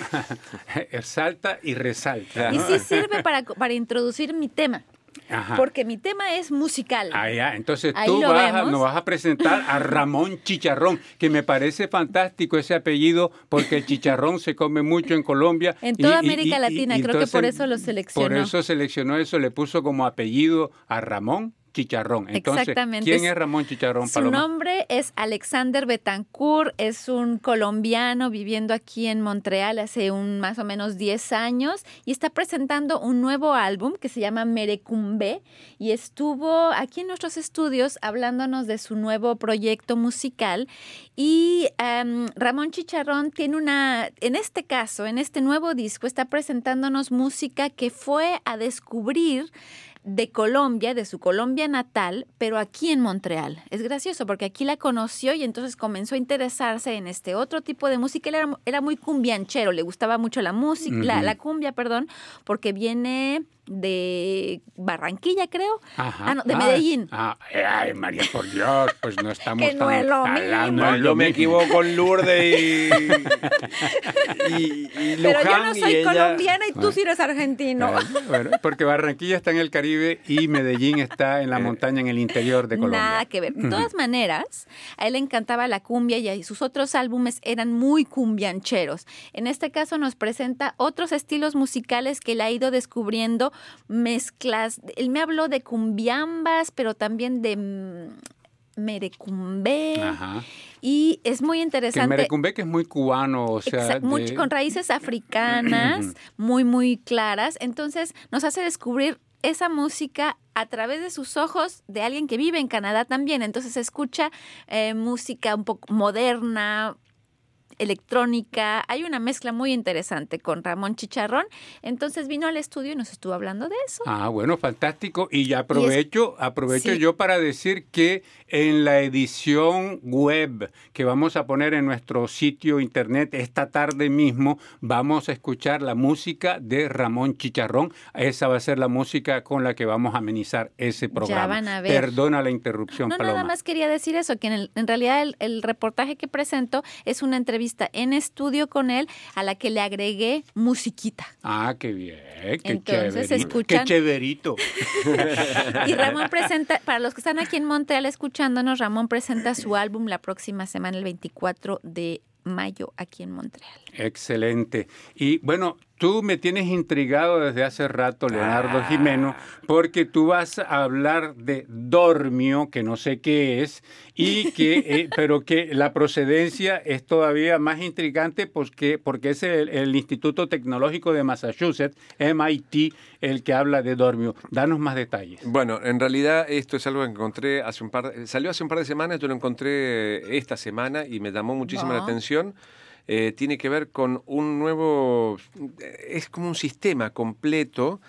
Salta y resalta. Y ¿no? sí sirve para, para introducir mi tema, Ajá. porque mi tema es musical. Ah, ya. Entonces Ahí tú vas a- nos vas a presentar a Ramón Chicharrón, que me parece fantástico ese apellido, porque el chicharrón se come mucho en Colombia. En toda América Latina, creo que por eso lo seleccionó. Por eso seleccionó eso, le puso como apellido a Ramón Chicharrón. Entonces, Exactamente. ¿quién es Ramón Chicharrón, Su Paloma? nombre es Alexander Betancourt, es un colombiano viviendo aquí en Montreal hace un más o menos 10 años y está presentando un nuevo álbum que se llama Merecumbe y estuvo aquí en nuestros estudios hablándonos de su nuevo proyecto musical y em, Ramón Chicharrón tiene una, en este caso, en este nuevo disco, está presentándonos música que fue a descubrir de Colombia, de su Colombia natal, pero aquí en Montreal. Es gracioso porque aquí la conoció y entonces comenzó a interesarse en este otro tipo de música. Él era, era muy cumbianchero, le gustaba mucho la música, la, cumbia, perdón, porque viene de Barranquilla, creo. Ajá. Ah, no, de Ah, Medellín. Ah, eh, ay, María, por Dios, pues no estamos Que no tan es lo mismo. No, lo yo me equivoco con Lourdes y, y, y Pero yo no y soy ella- colombiana y tú sí eres argentino. Bueno, bueno, porque Barranquilla está en el Caribe y Medellín está en la montaña en el interior de Colombia. Nada que ver. De todas maneras, a él le encantaba la cumbia y sus otros álbumes eran muy cumbiancheros. En este caso nos presenta otros estilos musicales que él ha ido descubriendo, mezclas. Él me habló de cumbiambas, pero también de mm, merecumbé. Ajá. Y es muy Que el interesante. merecumbe que es muy cubano, o sea, con raíces africanas muy, muy claras. Entonces nos hace descubrir esa música a través de sus ojos de alguien que vive en Canadá también. Entonces escucha eh, música un poco moderna, electrónica. Hay una mezcla muy interesante con Ramón Chicharrón. Entonces vino al estudio y nos estuvo hablando de eso. Ah, bueno, fantástico. Y ya aprovecho, aprovecho Sí. yo para decir que en la edición web que vamos a poner en nuestro sitio internet esta tarde mismo, vamos a escuchar la música de Ramón Chicharrón. Esa va a ser la música con la que vamos a amenizar ese programa. van a ver. Perdona la interrupción, No, Paloma. nada más quería decir eso, que en, el- en realidad el, el reportaje que presento es una entrevista en estudio con él a la que le agregué musiquita. Ah, qué bien, qué Entonces, chéverito. escuchan- Qué chéverito. Y Ramón presenta, para los que están aquí en Montreal escuchándonos, Ramón presenta su álbum la próxima semana, el 24 de mayo, aquí en Montreal. Excelente. Y bueno, tú me tienes intrigado desde hace rato, Leonardo Ah. Jimeno, porque tú vas a hablar de dormio, que no sé qué es, y que, eh, pero que la procedencia es todavía más intrigante porque, porque es el, el Instituto Tecnológico de Massachusetts, MIT, el que habla de dormio. Danos más detalles. Bueno, en realidad esto es algo que encontré hace un par, salió hace un par de semanas, yo lo encontré eh, esta semana y me llamó muchísimo la Ah. atención. Eh, tiene que ver con un nuevo, es como un sistema completo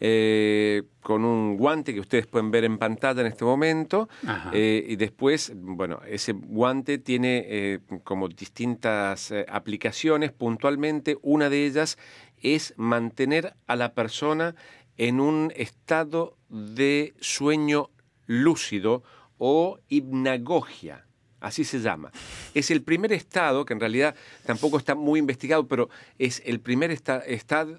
eh, con un guante que ustedes pueden ver en pantalla en este momento eh, y después, bueno, ese guante tiene eh, como distintas aplicaciones puntualmente. Una de ellas es mantener a la persona en un estado de sueño lúcido o hipnagogia. Así se llama. Es el primer estado, que en realidad tampoco está muy investigado, pero es el primer esta- estado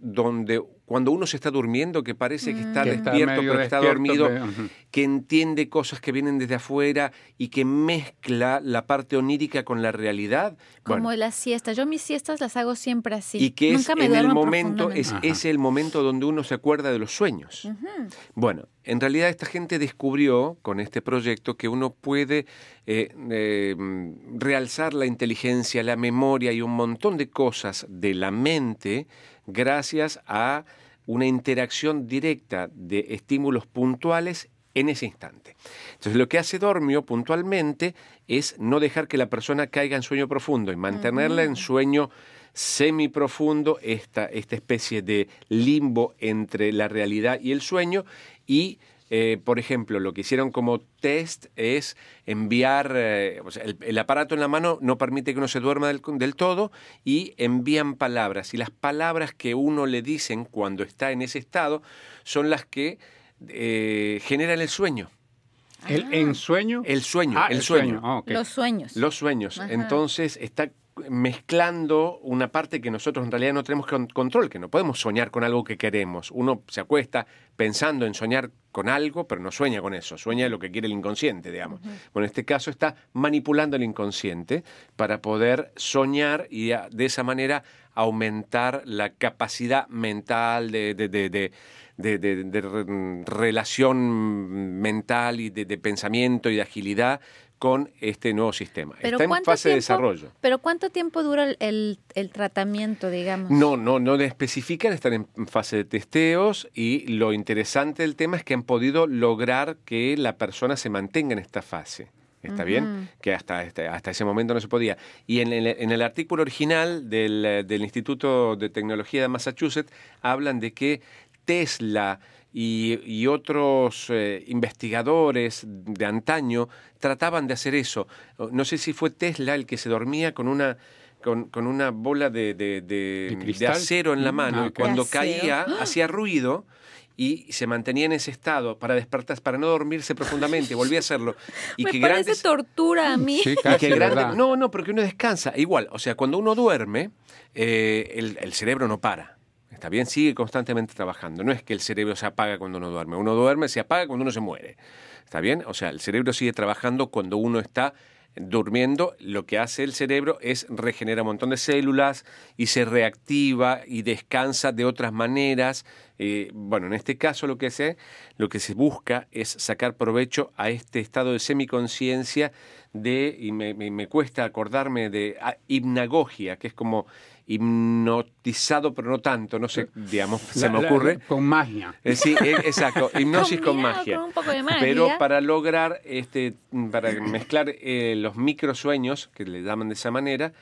donde cuando uno se está durmiendo, que parece que está Que está despierto, pero está despierto, dormido, pero- que entiende cosas que vienen desde afuera y que mezcla la parte onírica con la realidad. Como Bueno, las siestas. Yo mis siestas las hago siempre así. y que es me en el momento, es ese el momento donde uno se acuerda de los sueños. Bueno, en realidad esta gente descubrió con este proyecto que uno puede eh, eh, mm, realzar la inteligencia, la memoria y un montón de cosas de la mente gracias a una interacción directa de estímulos puntuales en ese instante. Entonces lo que hace Dormio puntualmente es no dejar que la persona caiga en sueño profundo y mantenerla en sueño semiprofundo, esta, esta especie de limbo entre la realidad y el sueño y eh, por ejemplo, lo que hicieron como test es enviar, eh, o sea, el, el aparato en la mano no permite que uno se duerma del, del todo y envían palabras. Y las palabras que uno le dicen cuando está en ese estado son las que eh, generan el sueño. ¿El ensueño? El sueño, Ah, el sueño. Ah. Los sueños. Los sueños. Ajá. Entonces está mezclando una parte que nosotros en realidad no tenemos con- control, que no podemos soñar con algo que queremos. Uno se acuesta pensando en soñar con algo, pero no sueña con eso, sueña lo que quiere el inconsciente, digamos. Bueno, en este caso está manipulando el inconsciente para poder soñar y a- de esa manera aumentar la capacidad mental de, de- de- de- de- de- de re- relación mental y de pensamiento y de agilidad con este nuevo sistema. Pero Está en ¿cuánto fase de desarrollo. Pero ¿cuánto tiempo dura el, el- el tratamiento, digamos? No, no, no le especifican, están en fase de testeos y lo interesante del tema es que han podido lograr que la persona se mantenga en esta fase. ¿Está bien? Que hasta, este- hasta ese momento no se podía. Y en el, en el artículo original del, del Instituto de Tecnología de Massachusetts hablan de que Tesla, y, y otros eh, investigadores de antaño trataban de hacer eso. No sé si fue Tesla el que se dormía con una con, con una bola de, de- acero en la Mm, mano ah, y cuando caía hacía ruido y se mantenía en ese estado para despertar, para no dormirse profundamente, volvía a hacerlo. Y Me que parece grandes, tortura a mí. Sí, y casi, que grande- no, no, porque uno descansa. Igual, o sea, cuando uno duerme, eh, el, el cerebro no para. Está bien, sigue constantemente trabajando. No es que el cerebro se apaga cuando uno duerme. Uno duerme, se apaga cuando uno se muere. ¿Está bien? O sea, el cerebro sigue trabajando cuando uno está durmiendo. Lo que hace el cerebro es regenera un montón de células y se reactiva y descansa de otras maneras. Eh, bueno, en este caso lo que se, lo que se busca es sacar provecho a este estado de semiconciencia de, y me, me- cuesta acordarme de ah, hipnagogia, que es como hipnotizado, pero no tanto, no sé, digamos, se me la- ocurre. con magia. Eh, sí, eh, exacto, hipnosis con, magia. con un poco de magia. Pero para lograr, este, para mezclar eh, los microsueños, que le llaman de esa manera,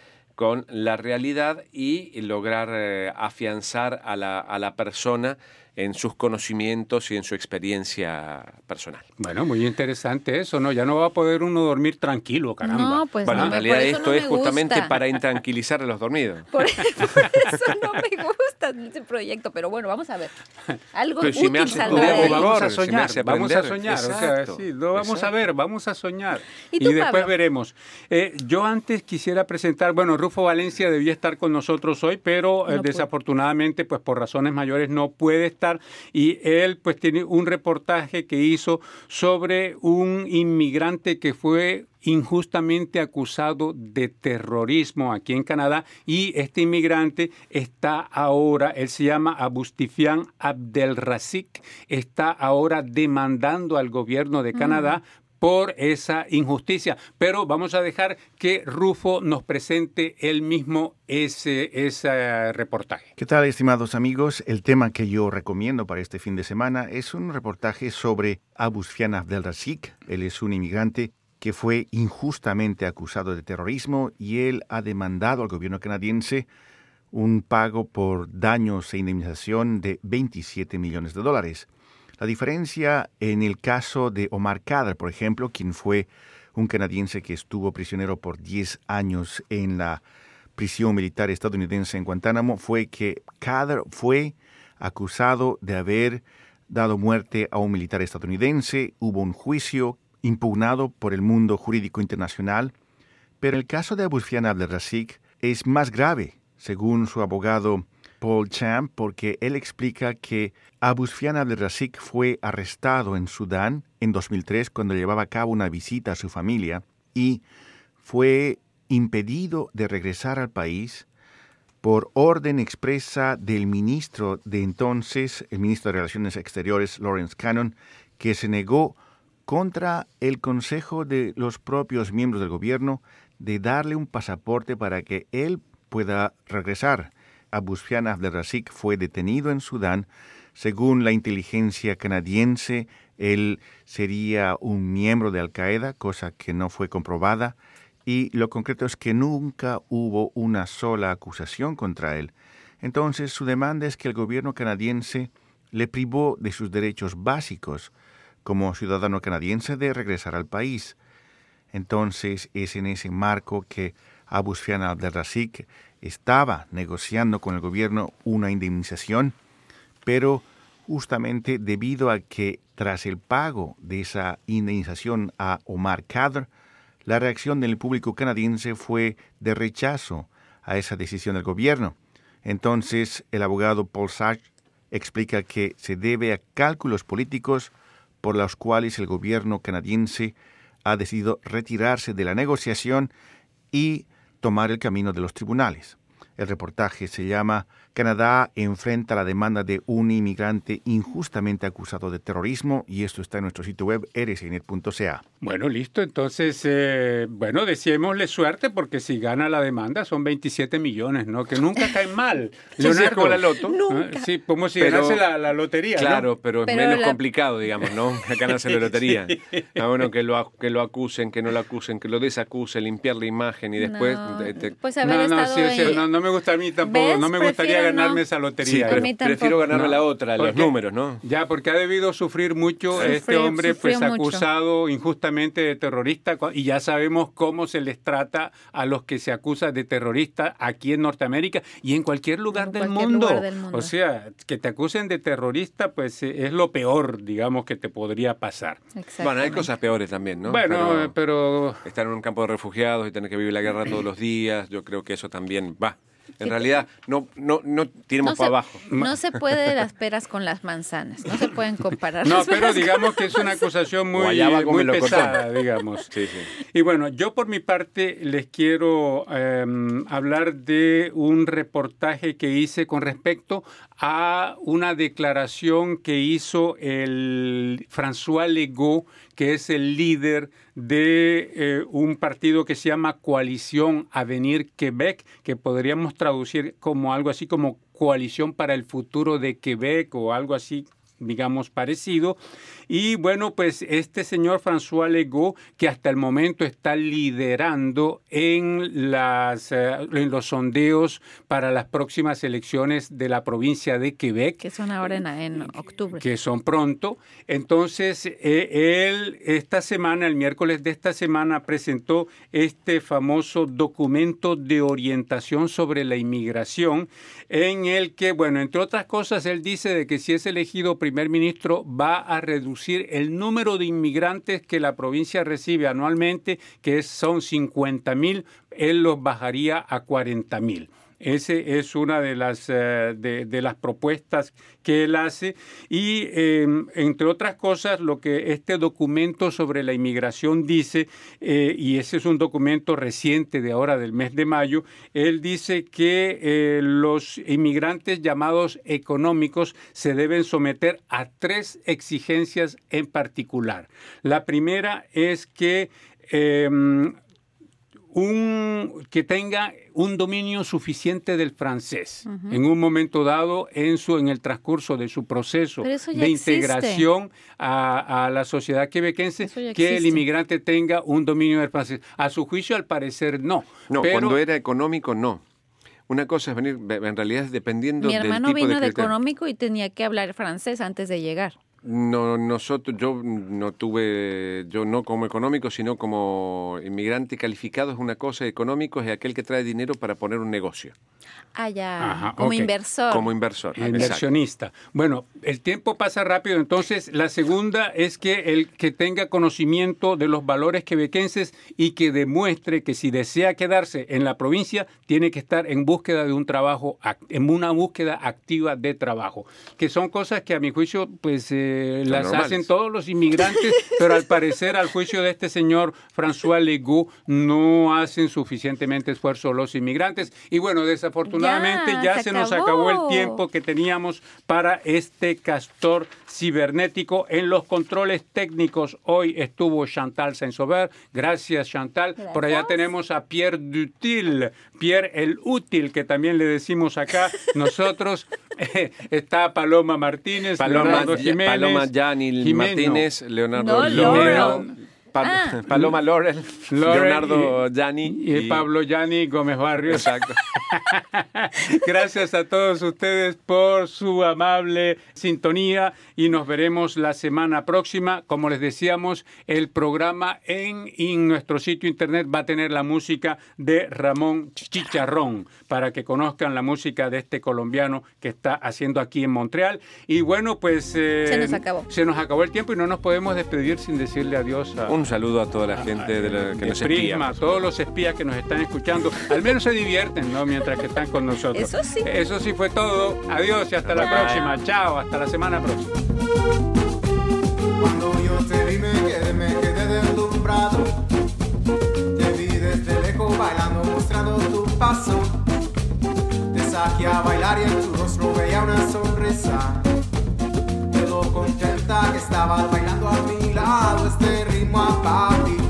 con la realidad y lograr eh, afianzar a la, a la persona en sus conocimientos y en su experiencia personal. Bueno, muy interesante eso, ¿no? Ya no va a poder uno dormir tranquilo, caramba. No, pues bueno, no, en realidad por eso esto no es me justamente para intranquilizar a los dormidos. Por, por eso no me gusta ese proyecto, pero bueno, vamos a ver. Algo Pero si me útil hace saldrá de vamos a me soñar, vamos a soñar, o sea, sí, lo vamos a ver, vamos a soñar. ¿Y tú, después Pablo? veremos. Eh, yo antes quisiera presentar, bueno, Rufo Valencia debía estar con nosotros hoy, pero eh, No desafortunadamente, pues por razones mayores no puede estar y él pues tiene un reportaje que hizo sobre un inmigrante que fue injustamente acusado de terrorismo aquí en Canadá y este inmigrante está ahora, él se llama Abustifian Abdelrazik, está ahora demandando al gobierno de Canadá por esa injusticia. Pero vamos a dejar que Rufo nos presente él mismo ese, ese reportaje. ¿Qué tal, estimados amigos? El tema que yo recomiendo para este fin de semana es un reportaje sobre Abusfian Abdelrazik. Él es un inmigrante que fue injustamente acusado de terrorismo y él ha demandado al gobierno canadiense un pago por daños e indemnización de 27 millones de dólares. La diferencia en el caso de Omar Khadr, por ejemplo, quien fue un canadiense que estuvo prisionero por 10 años en la prisión militar estadounidense en Guantánamo, fue que Khadr fue acusado de haber dado muerte a un militar estadounidense, hubo un juicio impugnado por el mundo jurídico internacional, pero el caso de Abusfian Abdelrazik es más grave, según su abogado Paul Champ, porque él explica que Abusfian Abdelrazik fue arrestado en Sudán en 2003 cuando llevaba a cabo una visita a su familia y fue impedido de regresar al país por orden expresa del ministro de entonces, el ministro de Relaciones Exteriores, Lawrence Cannon, que se negó contra el consejo de los propios miembros del gobierno de darle un pasaporte para que él pueda regresar. Abusfian Abdelrazik fue detenido en Sudán. Según la inteligencia canadiense, él sería un miembro de Al Qaeda, cosa que no fue comprobada, y lo concreto es que nunca hubo una sola acusación contra él. Entonces su demanda es que el gobierno canadiense le privó de sus derechos básicos como ciudadano canadiense de regresar al país. Entonces es en ese marco que Abusfian Abdelrazik estaba negociando con el gobierno una indemnización, pero justamente debido a que tras el pago de esa indemnización a Omar Khadr, la reacción del público canadiense fue de rechazo a esa decisión del gobierno. Entonces el abogado Paul Sachs explica que se debe a cálculos políticos por los cuales el gobierno canadiense ha decidido retirarse de la negociación y tomar el camino de los tribunales. El reportaje se llama Canadá enfrenta la demanda de un inmigrante injustamente acusado de terrorismo y esto está en nuestro sitio web rsnet.ca. Bueno, listo. Entonces, eh, bueno, deseémosle suerte porque si gana la demanda son 27 millones, ¿no? Que nunca caen mal. Sí, sí, como la loto. Ah, Sí, como si Pero- ganase la, la lotería, ¿no? Claro, pero es Pero menos la- complicado, digamos, ¿no? Ganarse la lotería. Ah, bueno, que lo, ac- que lo acusen, que no lo acusen, que lo desacusen, limpiar la imagen y después... No, te- te- pues haber No, no, sí, en- no, no me gusta a mí tampoco, ¿Ves? no me gustaría ganarme no. esa Sí, lotería. pero prefiero ganarme No. la otra, los Porque- números, ¿no? Ya, porque ha debido sufrir mucho Sufrió- este hombre, pues mucho. acusado injustamente de terrorista, y ya sabemos cómo se les trata a los que se acusa de terrorista aquí en Norteamérica y en cualquier lugar, En del, cualquier mundo. lugar del mundo. O sea, que te acusen de terrorista, pues eh, es lo peor, digamos, que te podría pasar. Bueno, hay cosas peores también, ¿no? Bueno, Pero eh, pero estar en un campo de refugiados y tener que vivir la guerra todos los días, yo creo que eso también va. En realidad, no, no, no tiremos no, para se, abajo. no se puede las peras con las manzanas, no se pueden comparar. No, las pero digamos que es una acusación muy, muy pesada, digamos. Sí, sí. Y bueno, yo por mi parte les quiero eh, hablar de un reportaje que hice con respecto a una declaración que hizo el François Legault, que es el líder de eh, un partido que se llama Coalición Avenir Quebec, que podríamos traducir como algo así como Coalición para el Futuro de Quebec o algo así digamos, parecido. Y bueno, pues este señor François Legault, que hasta el momento está liderando en, las, eh, en los sondeos para las próximas elecciones de la provincia de Quebec, que son ahora en, en octubre. que son pronto. Entonces, eh, él esta semana, el miércoles de esta semana, presentó este famoso documento de orientación sobre la inmigración, en el que, bueno, entre otras cosas, él dice de que si es elegido primer ministro va a reducir el número de inmigrantes que la provincia recibe anualmente, que son 50 mil, él los bajaría a 40 mil. Ese es una de las, eh, de, de las propuestas que él hace. Y eh, entre otras cosas, lo que este documento sobre la inmigración dice, eh, y ese es un documento reciente de ahora del mes de mayo, él dice que eh, los inmigrantes llamados económicos se deben someter a tres exigencias en particular. La primera es que... eh, un, que tenga un dominio suficiente del francés en un momento dado en su en el transcurso de su proceso de existe. integración a, a la sociedad quebequense que el inmigrante tenga un dominio del francés. A su juicio, al parecer, no. No, Pero- cuando era económico, no. Una cosa es venir, en realidad dependiendo Mi del hermano tipo vino de, económico y tenía que hablar francés antes de llegar. No, nosotros, yo no tuve, yo no como económico, sino como inmigrante calificado es una cosa, económico es aquel que trae dinero para poner un negocio, Ah, ya, Ajá, como inversor. como inversor. exacto. Inversionista. Bueno, el tiempo pasa rápido, entonces la segunda es que el que tenga conocimiento de los valores quebequenses y que demuestre que si desea quedarse en la provincia, tiene que estar en búsqueda de un trabajo, en una búsqueda activa de trabajo, que son cosas que a mi juicio pues eh, Son las normales. hacen todos los inmigrantes, pero al parecer al juicio de este señor François Legault no hacen suficientemente esfuerzo los inmigrantes y bueno, desafortunadamente ya, Ya, se, se nos acabó el tiempo que teníamos para este castor cibernético. En los controles técnicos hoy estuvo Chantal Saint-Sauveur. Gracias, Chantal. Por allá tenemos a Pierre Dutil, Pierre el útil, que también le decimos acá. Nosotros está Paloma Martínez, Paloma, Jiménez. Paloma Yanil Jimeno. Martínez, Leonardo No, Ah. Paloma Laurel, Laurel Leonardo y- Yani y, Pablo Yani Gómez Barrios. Exacto. Gracias a todos ustedes por su amable sintonía y nos veremos la semana próxima. Como les decíamos, el programa en, en nuestro sitio internet va a tener la música de Ramón Chicharrón para que conozcan la música de este colombiano que está haciendo aquí en Montreal. Y bueno, pues... eh, Se nos acabó. Se nos acabó el tiempo y no nos podemos despedir sin decirle adiós a... Un saludo a toda la gente de la, que de nos espía. Prisma, a todos los espías que nos están escuchando, al menos se divierten, ¿no? Mientras que están con nosotros. Eso sí. Eso sí fue todo. Adiós y hasta la Bye. próxima. Chao, hasta la semana próxima. Cuando yo te vi me quedé, me quedé deslumbrado Te vi desde lejos bailando, mostrando tu paso Te saqué a bailar y en tu rostro veía una sonrisa Lo contenta que estabas bailando a mi lado Este ritmo a papi